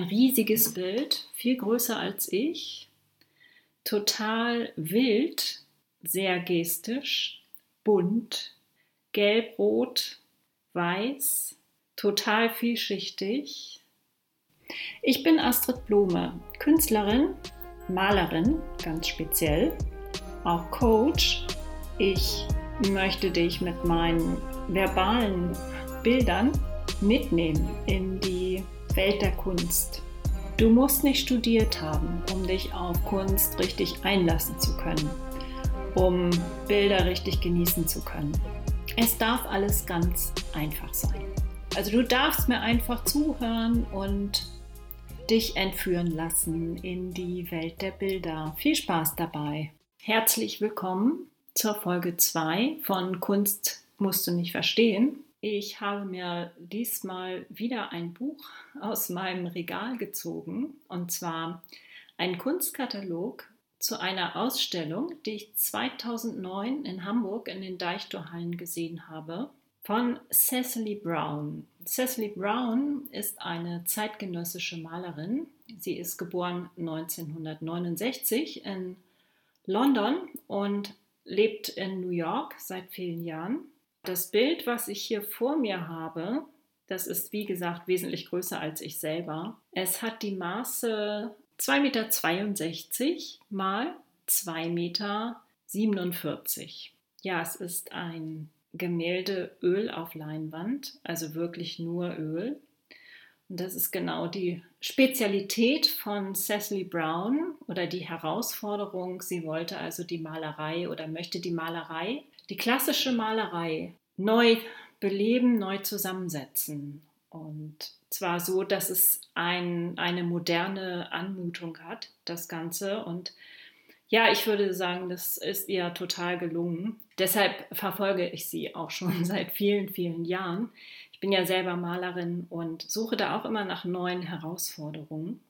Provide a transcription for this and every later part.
ein riesiges Bild, viel größer als ich, total wild, sehr gestisch, bunt, gelb, rot, weiß, total vielschichtig. Ich bin Astrid Blume, Künstlerin, Malerin, ganz speziell, auch Coach. Ich möchte dich mit meinen verbalen Bildern mitnehmen in die Welt der Kunst. Du musst nicht studiert haben, um dich auf Kunst richtig einlassen zu können, um Bilder richtig genießen zu können. Es darf alles ganz einfach sein. Also du darfst mir einfach zuhören und dich entführen lassen in die Welt der Bilder. Viel Spaß dabei. Herzlich willkommen zur Folge 2 von Kunst musst du nicht verstehen. Ich habe mir diesmal wieder ein Buch aus meinem Regal gezogen und zwar ein Kunstkatalog zu einer Ausstellung, die ich 2009 in Hamburg in den Deichtorhallen gesehen habe, von Cecily Brown. Cecily Brown ist eine zeitgenössische Malerin. Sie ist geboren 1969 in London und lebt in New York seit vielen Jahren. Das Bild, was ich hier vor mir habe, das ist wie gesagt wesentlich größer als ich selber. Es hat die Maße 2,62 Meter mal 2,47 Meter. Ja, es ist ein Gemälde Öl auf Leinwand, also wirklich nur Öl. Und das ist genau die Spezialität von Cecily Brown oder die Herausforderung. Sie wollte also die Malerei oder möchte die Malerei die klassische Malerei neu beleben, neu zusammensetzen. Und zwar so, dass es ein, eine moderne Anmutung hat, das Ganze. Und ja, ich würde sagen, das ist ihr total gelungen. Deshalb verfolge ich sie auch schon seit vielen, vielen Jahren. Ich bin ja selber Malerin und suche da auch immer nach neuen Herausforderungen.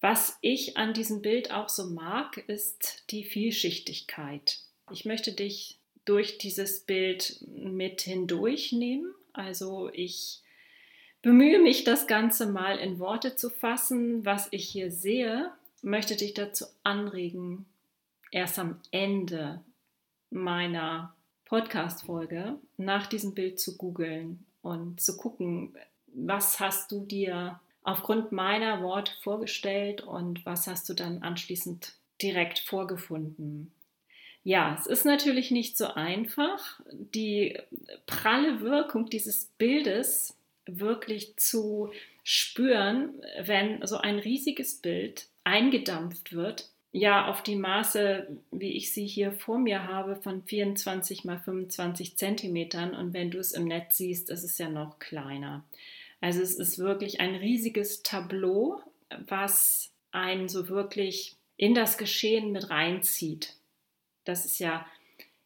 Was ich an diesem Bild auch so mag, ist die Vielschichtigkeit. Ich möchte dich durch dieses Bild mit hindurchnehmen. Also ich bemühe mich, das Ganze mal in Worte zu fassen. Was ich hier sehe, möchte dich dazu anregen, erst am Ende meiner Podcast-Folge nach diesem Bild zu googeln und zu gucken, was hast du dir aufgrund meiner Worte vorgestellt und was hast du dann anschließend direkt vorgefunden. Ja, es ist natürlich nicht so einfach, die pralle Wirkung dieses Bildes wirklich zu spüren, wenn so ein riesiges Bild eingedampft wird. Ja, auf die Maße, wie ich sie hier vor mir habe, von 24 mal 25 Zentimetern. Und wenn du es im Netz siehst, ist es ja noch kleiner. Also es ist wirklich ein riesiges Tableau, was einen so wirklich in das Geschehen mit reinzieht. Das ist ja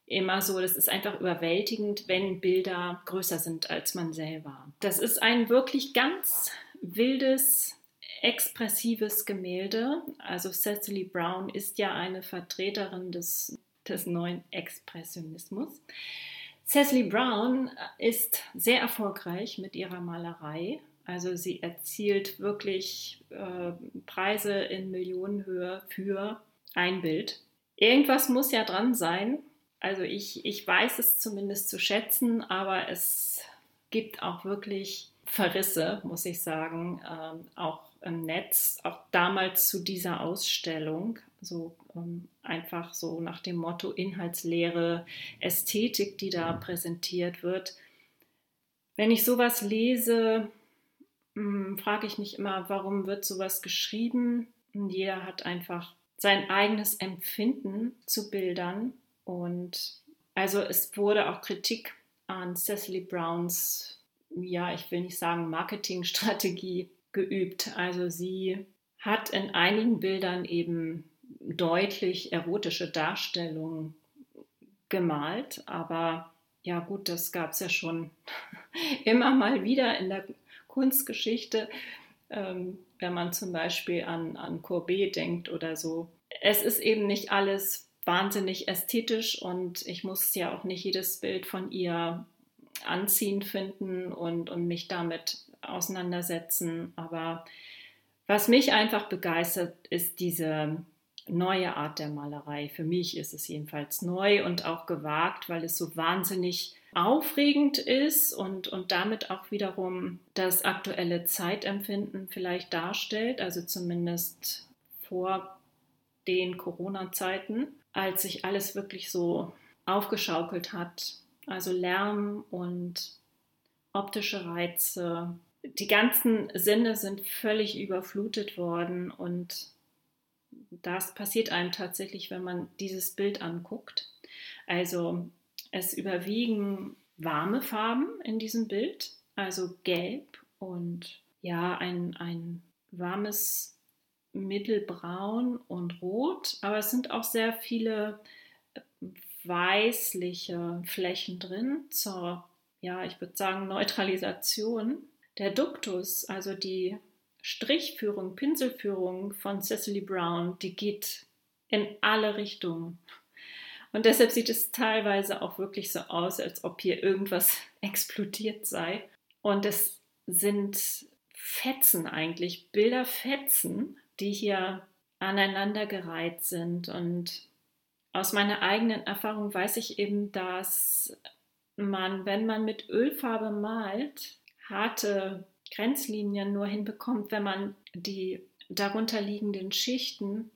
immer so, das ist einfach überwältigend, wenn Bilder größer sind als man selber. Das ist ein wirklich ganz wildes, expressives Gemälde. Also Cecily Brown ist ja eine Vertreterin des, des neuen Expressionismus. Cecily Brown ist sehr erfolgreich mit ihrer Malerei. Also sie erzielt wirklich äh, Preise in Millionenhöhe für ein Bild irgendwas muss ja dran sein. Also ich, ich weiß es zumindest zu schätzen, aber es gibt auch wirklich Verrisse, muss ich sagen, ähm, auch im Netz, auch damals zu dieser Ausstellung, so ähm, einfach so nach dem Motto Inhaltslehre, Ästhetik, die da präsentiert wird. Wenn ich sowas lese, hm, frage ich mich immer, warum wird sowas geschrieben? Jeder hat einfach sein eigenes Empfinden zu Bildern. Und also es wurde auch Kritik an Cecily Browns, ja, ich will nicht sagen Marketingstrategie geübt. Also sie hat in einigen Bildern eben deutlich erotische Darstellungen gemalt, aber ja gut, das gab es ja schon immer mal wieder in der Kunstgeschichte. Ähm, wenn man zum Beispiel an, an Courbet denkt oder so. Es ist eben nicht alles wahnsinnig ästhetisch und ich muss ja auch nicht jedes Bild von ihr anziehend finden und, und mich damit auseinandersetzen. Aber was mich einfach begeistert, ist diese neue Art der Malerei. Für mich ist es jedenfalls neu und auch gewagt, weil es so wahnsinnig aufregend ist und, und damit auch wiederum das aktuelle Zeitempfinden vielleicht darstellt, also zumindest vor den Corona-Zeiten, als sich alles wirklich so aufgeschaukelt hat. Also Lärm und optische Reize. Die ganzen Sinne sind völlig überflutet worden und das passiert einem tatsächlich, wenn man dieses Bild anguckt. Also es überwiegen warme Farben in diesem Bild, also gelb und ja, ein, ein warmes Mittelbraun und Rot, aber es sind auch sehr viele weißliche Flächen drin zur, ja, ich würde sagen, Neutralisation. Der Duktus, also die Strichführung, Pinselführung von Cecily Brown, die geht in alle Richtungen. Und deshalb sieht es teilweise auch wirklich so aus, als ob hier irgendwas explodiert sei. Und es sind Fetzen eigentlich, Bilderfetzen, die hier aneinandergereiht sind. Und aus meiner eigenen Erfahrung weiß ich eben, dass man, wenn man mit Ölfarbe malt, harte Grenzlinien nur hinbekommt, wenn man die darunter liegenden Schichten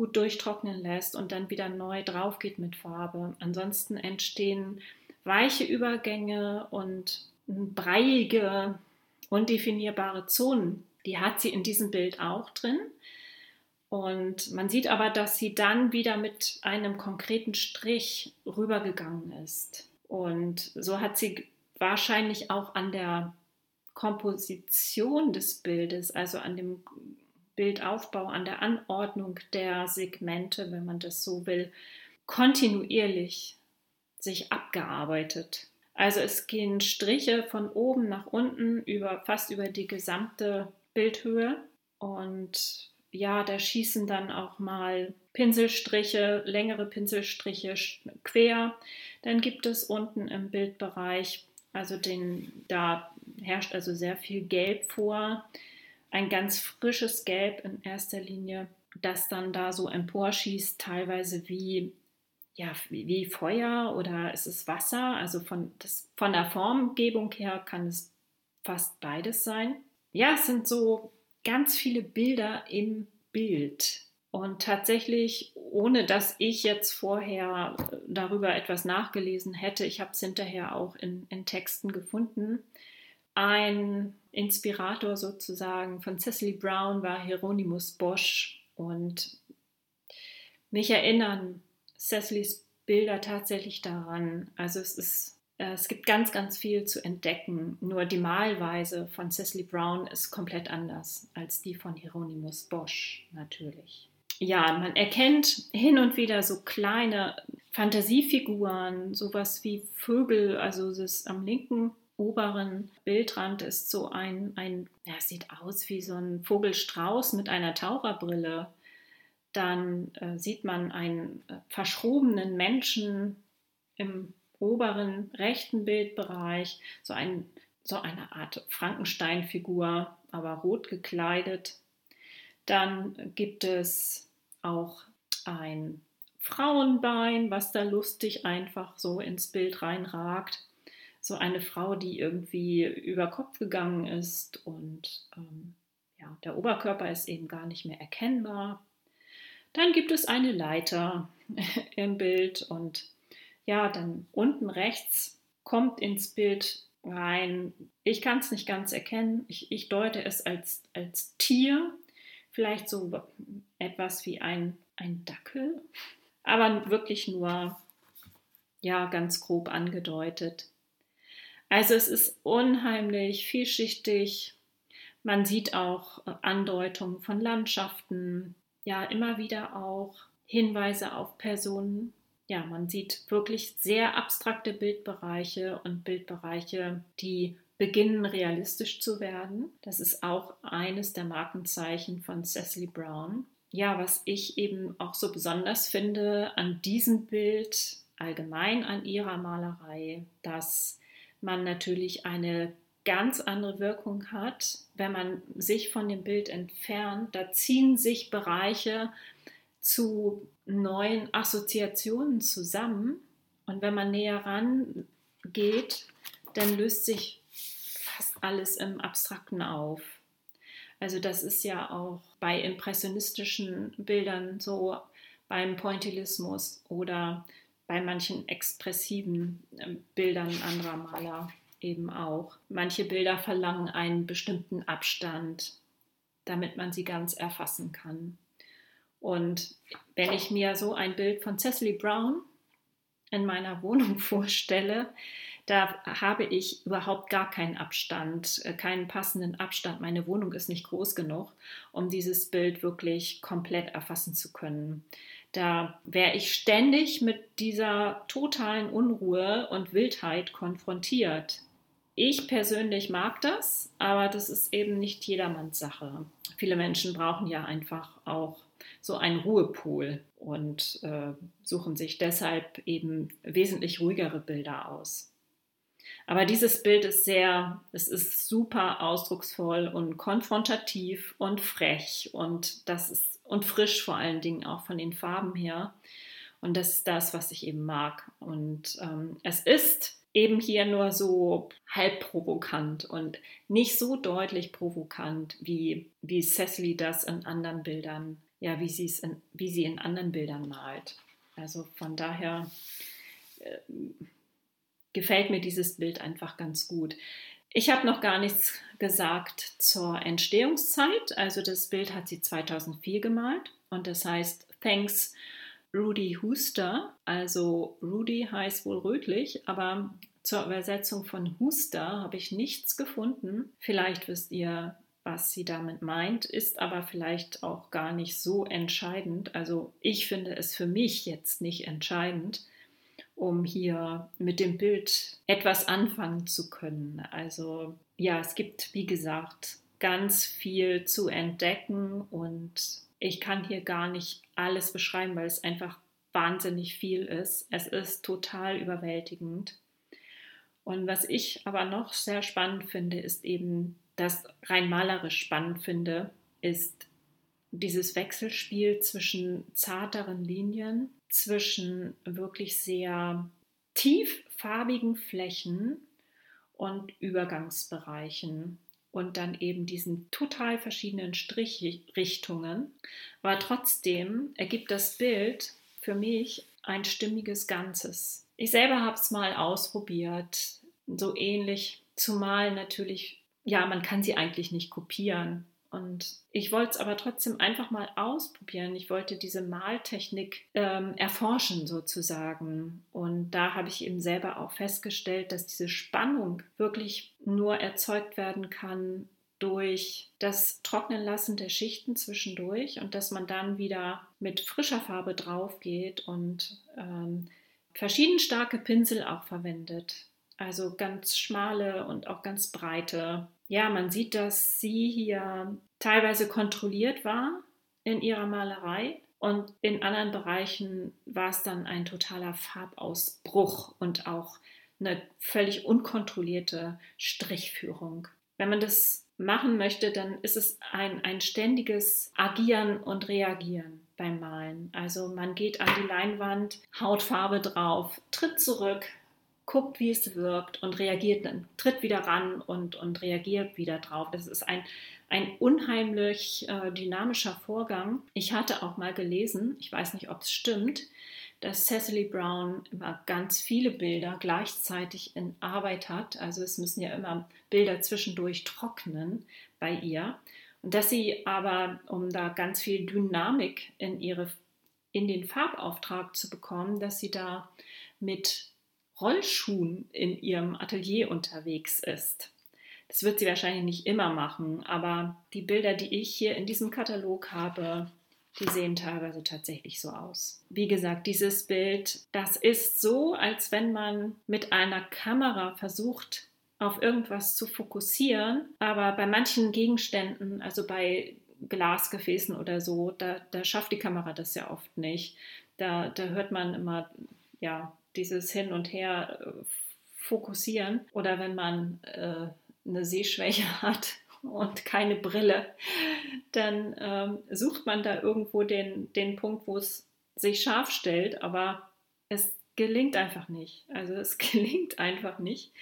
gut durchtrocknen lässt und dann wieder neu drauf geht mit Farbe. Ansonsten entstehen weiche Übergänge und breiige, undefinierbare Zonen. Die hat sie in diesem Bild auch drin. Und man sieht aber, dass sie dann wieder mit einem konkreten Strich rübergegangen ist. Und so hat sie wahrscheinlich auch an der Komposition des Bildes, also an dem Bildaufbau, an der Anordnung der Segmente, wenn man das so will, kontinuierlich sich abgearbeitet. Also es gehen Striche von oben nach unten über fast über die gesamte Bildhöhe und ja, da schießen dann auch mal Pinselstriche, längere Pinselstriche quer. Dann gibt es unten im Bildbereich, also den, da herrscht also sehr viel Gelb vor ein ganz frisches Gelb in erster Linie, das dann da so emporschießt, teilweise wie, ja, wie, Feuer oder ist es Wasser. Also von, das, von der Formgebung her kann es fast beides sein. Ja, es sind so ganz viele Bilder im Bild. Und tatsächlich, ohne dass ich jetzt vorher darüber etwas nachgelesen hätte, ich habe es hinterher auch in, in Texten gefunden, ein Inspirator sozusagen von Cecily Brown war Hieronymus Bosch und mich erinnern Cecilys Bilder tatsächlich daran. Also es ist äh, es gibt ganz, ganz viel zu entdecken. Nur die Malweise von Cecily Brown ist komplett anders als die von Hieronymus Bosch natürlich. Ja, man erkennt hin und wieder so kleine Fantasiefiguren, sowas wie Vögel. Also ist am linken oberen Bildrand ist so ein, ein ja, sieht aus wie so ein Vogelstrauß mit einer Taucherbrille. Dann äh, sieht man einen äh, verschrobenen Menschen im oberen rechten Bildbereich, so, ein, so eine Art Frankenstein-Figur, aber rot gekleidet. Dann gibt es auch ein Frauenbein, was da lustig einfach so ins Bild reinragt so eine Frau, die irgendwie über Kopf gegangen ist und ähm, ja, der Oberkörper ist eben gar nicht mehr erkennbar. Dann gibt es eine Leiter im Bild und ja, dann unten rechts kommt ins Bild rein. Ich kann es nicht ganz erkennen. Ich, ich deute es als, als Tier, vielleicht so etwas wie ein, ein Dackel, aber wirklich nur ja ganz grob angedeutet. Also es ist unheimlich vielschichtig. Man sieht auch äh, Andeutungen von Landschaften, ja, immer wieder auch Hinweise auf Personen. Ja, man sieht wirklich sehr abstrakte Bildbereiche und Bildbereiche, die beginnen realistisch zu werden. Das ist auch eines der Markenzeichen von Cecily Brown. Ja, was ich eben auch so besonders finde an diesem Bild, allgemein an ihrer Malerei, dass man natürlich eine ganz andere Wirkung hat, wenn man sich von dem Bild entfernt. Da ziehen sich Bereiche zu neuen Assoziationen zusammen. Und wenn man näher rangeht, dann löst sich fast alles im Abstrakten auf. Also das ist ja auch bei impressionistischen Bildern so, beim Pointillismus oder bei manchen expressiven ähm, Bildern anderer Maler eben auch. Manche Bilder verlangen einen bestimmten Abstand, damit man sie ganz erfassen kann. Und wenn ich mir so ein Bild von Cecily Brown in meiner Wohnung vorstelle, da habe ich überhaupt gar keinen Abstand, äh, keinen passenden Abstand. Meine Wohnung ist nicht groß genug, um dieses Bild wirklich komplett erfassen zu können. Da wäre ich ständig mit dieser totalen Unruhe und Wildheit konfrontiert. Ich persönlich mag das, aber das ist eben nicht jedermanns Sache. Viele Menschen brauchen ja einfach auch so einen Ruhepol und äh, suchen sich deshalb eben wesentlich ruhigere Bilder aus. Aber dieses Bild ist sehr, es ist super ausdrucksvoll und konfrontativ und frech und das ist und frisch vor allen Dingen auch von den Farben her. Und das ist das, was ich eben mag. Und ähm, es ist eben hier nur so halb provokant und nicht so deutlich provokant, wie, wie Cecily das in anderen Bildern, ja, wie, sie es in, wie sie in anderen Bildern malt. Also von daher äh, gefällt mir dieses Bild einfach ganz gut. Ich habe noch gar nichts gesagt zur Entstehungszeit. Also das Bild hat sie 2004 gemalt und das heißt Thanks Rudy Huster. Also Rudy heißt wohl rötlich, aber zur Übersetzung von Huster habe ich nichts gefunden. Vielleicht wisst ihr, was sie damit meint, ist aber vielleicht auch gar nicht so entscheidend. Also ich finde es für mich jetzt nicht entscheidend um hier mit dem Bild etwas anfangen zu können. Also ja, es gibt, wie gesagt, ganz viel zu entdecken und ich kann hier gar nicht alles beschreiben, weil es einfach wahnsinnig viel ist. Es ist total überwältigend. Und was ich aber noch sehr spannend finde, ist eben, das rein malerisch spannend finde, ist dieses Wechselspiel zwischen zarteren Linien zwischen wirklich sehr tieffarbigen Flächen und Übergangsbereichen und dann eben diesen total verschiedenen Strichrichtungen. Aber trotzdem ergibt das Bild für mich ein stimmiges Ganzes. Ich selber habe es mal ausprobiert, so ähnlich zu malen natürlich. Ja, man kann sie eigentlich nicht kopieren. Und ich wollte es aber trotzdem einfach mal ausprobieren. Ich wollte diese Maltechnik ähm, erforschen sozusagen. Und da habe ich eben selber auch festgestellt, dass diese Spannung wirklich nur erzeugt werden kann durch das Trocknen lassen der Schichten zwischendurch und dass man dann wieder mit frischer Farbe drauf geht und ähm, verschieden starke Pinsel auch verwendet. Also ganz schmale und auch ganz breite ja, man sieht, dass sie hier teilweise kontrolliert war in ihrer Malerei und in anderen Bereichen war es dann ein totaler Farbausbruch und auch eine völlig unkontrollierte Strichführung. Wenn man das machen möchte, dann ist es ein, ein ständiges Agieren und Reagieren beim Malen. Also man geht an die Leinwand, haut Farbe drauf, tritt zurück, guckt, wie es wirkt und reagiert dann, tritt wieder ran und, und reagiert wieder drauf. Das ist ein, ein unheimlich äh, dynamischer Vorgang. Ich hatte auch mal gelesen, ich weiß nicht, ob es stimmt, dass Cecily Brown immer ganz viele Bilder gleichzeitig in Arbeit hat. Also es müssen ja immer Bilder zwischendurch trocknen bei ihr. Und dass sie aber, um da ganz viel Dynamik in, ihre, in den Farbauftrag zu bekommen, dass sie da mit Rollschuhen in ihrem Atelier unterwegs ist. Das wird sie wahrscheinlich nicht immer machen, aber die Bilder, die ich hier in diesem Katalog habe, die sehen teilweise tatsächlich so aus. Wie gesagt, dieses Bild, das ist so, als wenn man mit einer Kamera versucht, auf irgendwas zu fokussieren, aber bei manchen Gegenständen, also bei Glasgefäßen oder so, da, da schafft die Kamera das ja oft nicht. Da, da hört man immer ja, dieses Hin und Her äh, fokussieren oder wenn man äh, eine Sehschwäche hat und keine Brille, dann ähm, sucht man da irgendwo den, den Punkt, wo es sich scharf stellt, aber es gelingt einfach nicht. Also es gelingt einfach nicht,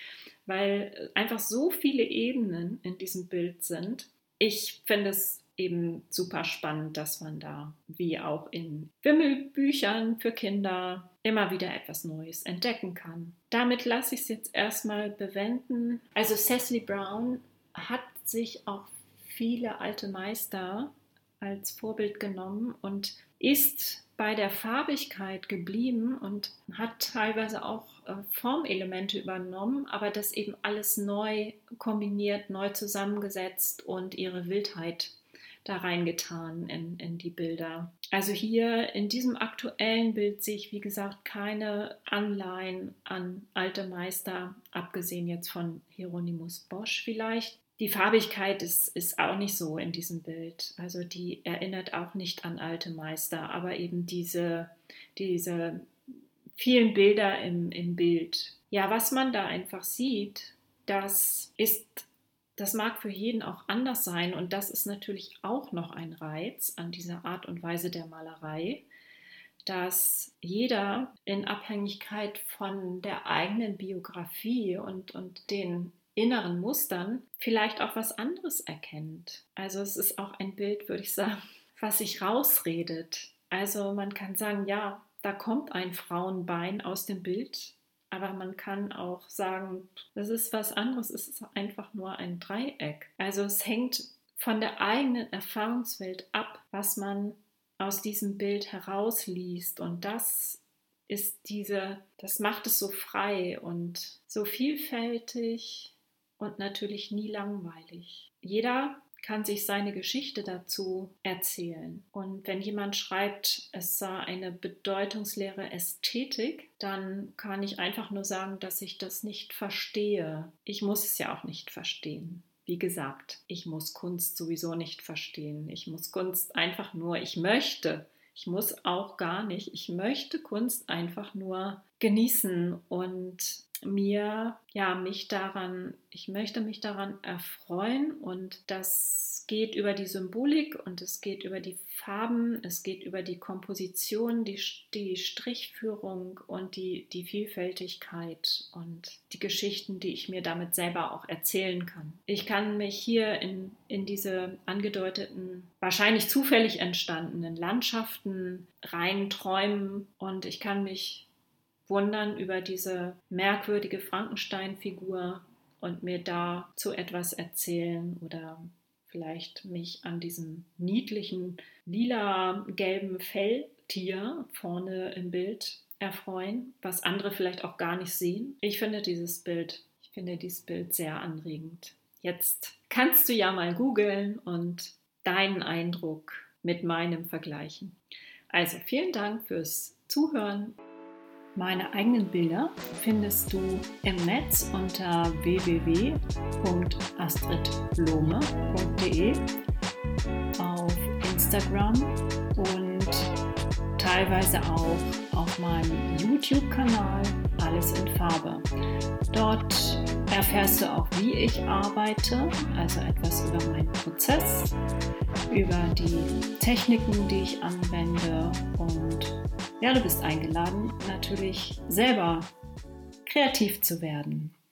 weil einfach so viele Ebenen in diesem Bild sind. Ich finde es eben super spannend, dass man da, wie auch in Wimmelbüchern für Kinder, immer wieder etwas Neues entdecken kann. Damit lasse ich es jetzt erstmal bewenden. Also Cecily Brown hat sich auch viele alte Meister als Vorbild genommen und ist bei der Farbigkeit geblieben und hat teilweise auch äh, Formelemente übernommen, aber das eben alles neu kombiniert, neu zusammengesetzt und ihre Wildheit da reingetan in, in die Bilder. Also hier in diesem aktuellen Bild sehe ich, wie gesagt, keine Anleihen an alte Meister, abgesehen jetzt von Hieronymus Bosch vielleicht. Die Farbigkeit ist, ist auch nicht so in diesem Bild. Also die erinnert auch nicht an alte Meister, aber eben diese, diese vielen Bilder im, im Bild. Ja, was man da einfach sieht, das ist, das mag für jeden auch anders sein und das ist natürlich auch noch ein Reiz an dieser Art und Weise der Malerei, dass jeder in Abhängigkeit von der eigenen Biografie und, und den inneren Mustern vielleicht auch was anderes erkennt. Also es ist auch ein Bild, würde ich sagen, was sich rausredet. Also man kann sagen, ja, da kommt ein Frauenbein aus dem Bild, aber man kann auch sagen, das ist was anderes, es ist einfach nur ein Dreieck. Also es hängt von der eigenen Erfahrungswelt ab, was man aus diesem Bild herausliest und das ist diese, das macht es so frei und so vielfältig und natürlich nie langweilig. Jeder kann sich seine Geschichte dazu erzählen. Und wenn jemand schreibt, es sei eine bedeutungsleere Ästhetik, dann kann ich einfach nur sagen, dass ich das nicht verstehe. Ich muss es ja auch nicht verstehen. Wie gesagt, ich muss Kunst sowieso nicht verstehen. Ich muss Kunst einfach nur, ich möchte. Ich muss auch gar nicht. Ich möchte Kunst einfach nur genießen und mir, ja, mich daran, ich möchte mich daran erfreuen und das geht über die Symbolik und es geht über die Farben, es geht über die Komposition, die, die Strichführung und die, die Vielfältigkeit und die Geschichten, die ich mir damit selber auch erzählen kann. Ich kann mich hier in, in diese angedeuteten, wahrscheinlich zufällig entstandenen Landschaften reinträumen und ich kann mich wundern über diese merkwürdige Frankenstein-Figur und mir dazu etwas erzählen oder vielleicht mich an diesem niedlichen lila-gelben Felltier vorne im Bild erfreuen, was andere vielleicht auch gar nicht sehen. Ich finde dieses Bild, ich finde dieses Bild sehr anregend. Jetzt kannst du ja mal googeln und deinen Eindruck mit meinem vergleichen. Also vielen Dank fürs Zuhören meine eigenen Bilder findest du im Netz unter www.astridblome.de, auf Instagram und teilweise auch auf meinem YouTube-Kanal Alles in Farbe. Dort erfährst du auch, wie ich arbeite, also etwas über meinen Prozess, über die Techniken, die ich anwende und ja, du bist eingeladen, natürlich selber kreativ zu werden.